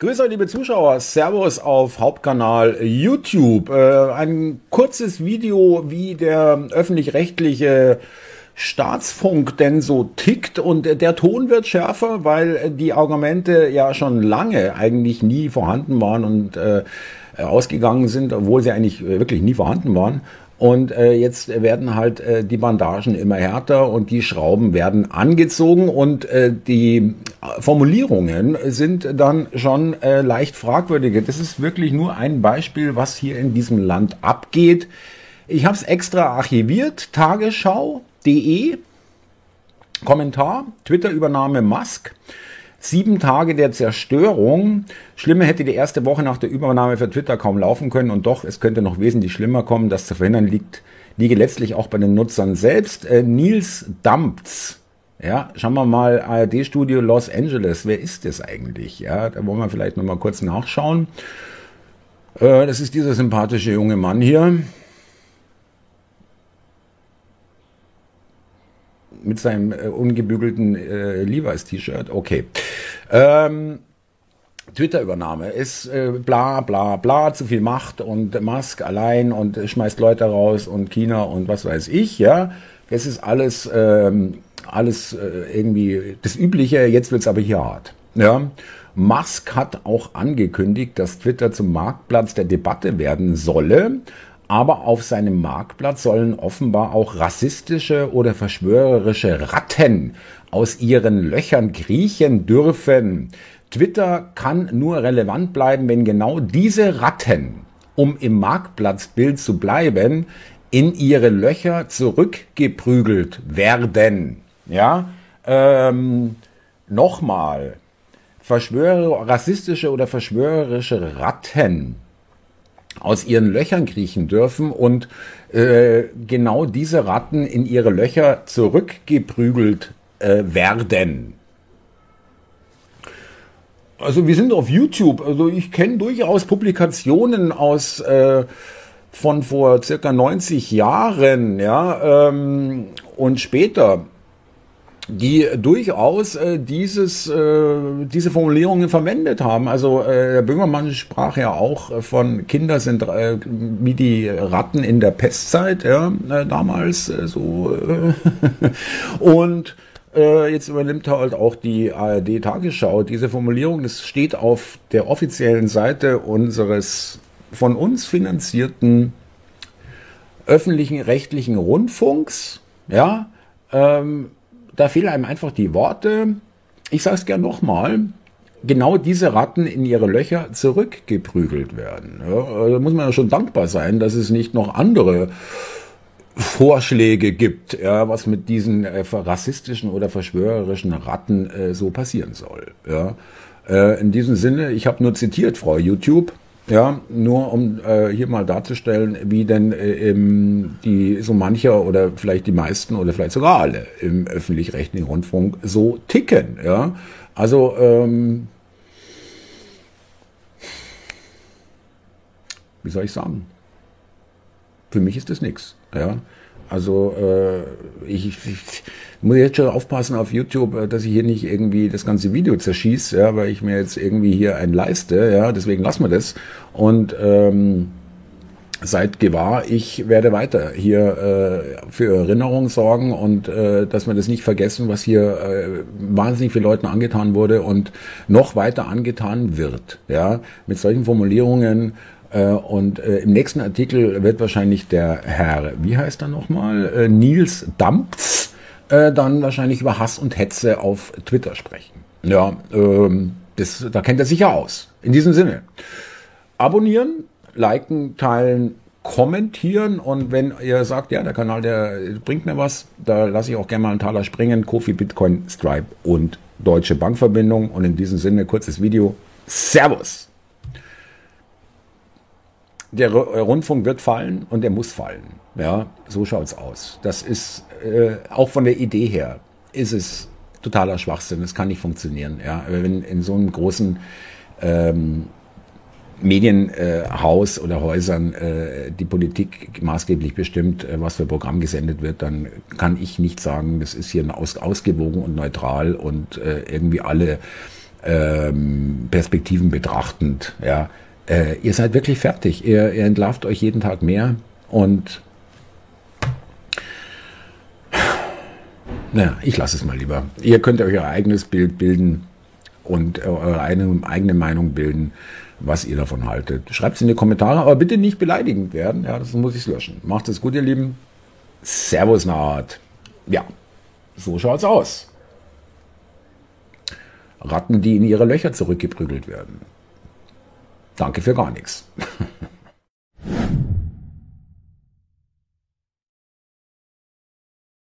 Grüße, liebe Zuschauer. Servus auf Hauptkanal YouTube. Äh, ein kurzes Video, wie der öffentlich-rechtliche Staatsfunk denn so tickt und der Ton wird schärfer, weil die Argumente ja schon lange eigentlich nie vorhanden waren und äh, ausgegangen sind, obwohl sie eigentlich wirklich nie vorhanden waren. Und äh, jetzt werden halt äh, die Bandagen immer härter und die Schrauben werden angezogen und äh, die Formulierungen sind dann schon äh, leicht fragwürdige. Das ist wirklich nur ein Beispiel, was hier in diesem Land abgeht. Ich habe es extra archiviert, tagesschau.de, Kommentar, Twitter-Übernahme Musk. Sieben Tage der Zerstörung. Schlimmer hätte die erste Woche nach der Übernahme für Twitter kaum laufen können und doch, es könnte noch wesentlich schlimmer kommen. Das zu verhindern liegt, liege letztlich auch bei den Nutzern selbst. Äh, Nils Dampz. Ja, schauen wir mal ARD-Studio Los Angeles. Wer ist das eigentlich? Ja, da wollen wir vielleicht noch mal kurz nachschauen. Äh, das ist dieser sympathische junge Mann hier. mit seinem äh, ungebügelten äh, Levi's-T-Shirt. Okay. Ähm, Twitter-Übernahme ist äh, bla bla bla, zu viel Macht und Musk allein und schmeißt Leute raus und China und was weiß ich, ja. Das ist alles, ähm, alles äh, irgendwie das Übliche, jetzt wird's aber hier hart. Ja. Musk hat auch angekündigt, dass Twitter zum Marktplatz der Debatte werden solle aber auf seinem Marktplatz sollen offenbar auch rassistische oder verschwörerische Ratten aus ihren Löchern kriechen dürfen. Twitter kann nur relevant bleiben, wenn genau diese Ratten, um im Marktplatzbild zu bleiben, in ihre Löcher zurückgeprügelt werden. Ja, ähm, nochmal, Verschwörer, rassistische oder verschwörerische Ratten aus ihren Löchern kriechen dürfen und äh, genau diese Ratten in ihre Löcher zurückgeprügelt äh, werden. Also wir sind auf YouTube. Also ich kenne durchaus Publikationen aus äh, von vor circa 90 Jahren, ja, ähm, und später die durchaus äh, dieses, äh, diese Formulierungen verwendet haben. Also äh, der Böhmermann sprach ja auch von Kinder sind äh, wie die Ratten in der Pestzeit, ja, äh, damals äh, so. Äh, und äh, jetzt übernimmt halt auch die ARD Tagesschau diese Formulierung. Das steht auf der offiziellen Seite unseres von uns finanzierten öffentlichen rechtlichen Rundfunks. Ja, ähm, da fehlen einem einfach die Worte. Ich sage es gern nochmal. Genau diese Ratten in ihre Löcher zurückgeprügelt werden. Ja, da muss man ja schon dankbar sein, dass es nicht noch andere Vorschläge gibt, ja, was mit diesen äh, rassistischen oder verschwörerischen Ratten äh, so passieren soll. Ja. Äh, in diesem Sinne, ich habe nur zitiert, Frau YouTube. Ja, nur um äh, hier mal darzustellen, wie denn äh, die so mancher oder vielleicht die meisten oder vielleicht sogar alle im öffentlich-rechtlichen Rundfunk so ticken. Ja, also ähm, wie soll ich sagen? Für mich ist das nichts. Ja, also äh, ich, ich muss jetzt schon aufpassen auf YouTube, äh, dass ich hier nicht irgendwie das ganze Video zerschieße, ja, weil ich mir jetzt irgendwie hier ein leiste, ja, deswegen lassen wir das. Und ähm, seid gewahr, ich werde weiter hier äh, für Erinnerung sorgen und äh, dass wir das nicht vergessen, was hier äh, wahnsinnig vielen Leuten angetan wurde und noch weiter angetan wird. Ja, mit solchen Formulierungen und äh, im nächsten Artikel wird wahrscheinlich der Herr, wie heißt er nochmal, äh, Nils Dampz, äh, dann wahrscheinlich über Hass und Hetze auf Twitter sprechen. Ja, ähm, das, da kennt er sich ja aus. In diesem Sinne, abonnieren, liken, teilen, kommentieren und wenn ihr sagt, ja, der Kanal, der bringt mir was, da lasse ich auch gerne mal einen Taler springen, Kofi, Bitcoin, Stripe und Deutsche Bankverbindung und in diesem Sinne kurzes Video. Servus! Der äh, Rundfunk wird fallen und er muss fallen. Ja, so schaut's aus. Das ist äh, auch von der Idee her ist es totaler Schwachsinn. Das kann nicht funktionieren. Ja, wenn in so einem großen ähm, Medienhaus äh, oder Häusern äh, die Politik maßgeblich bestimmt, äh, was für Programm gesendet wird, dann kann ich nicht sagen, das ist hier aus, ausgewogen und neutral und äh, irgendwie alle ähm, Perspektiven betrachtend. Ja, äh, ihr seid wirklich fertig. Ihr, ihr entlarvt euch jeden Tag mehr und naja, ich lasse es mal lieber. Ihr könnt euch euer eigenes Bild bilden und eure eigene, eigene Meinung bilden, was ihr davon haltet. Schreibt es in die Kommentare, aber bitte nicht beleidigend werden. Ja, das muss ich löschen. Macht es gut, ihr Lieben. Servus, Naht. Ja, so schaut's aus. Ratten, die in ihre Löcher zurückgeprügelt werden. Danke für gar nichts.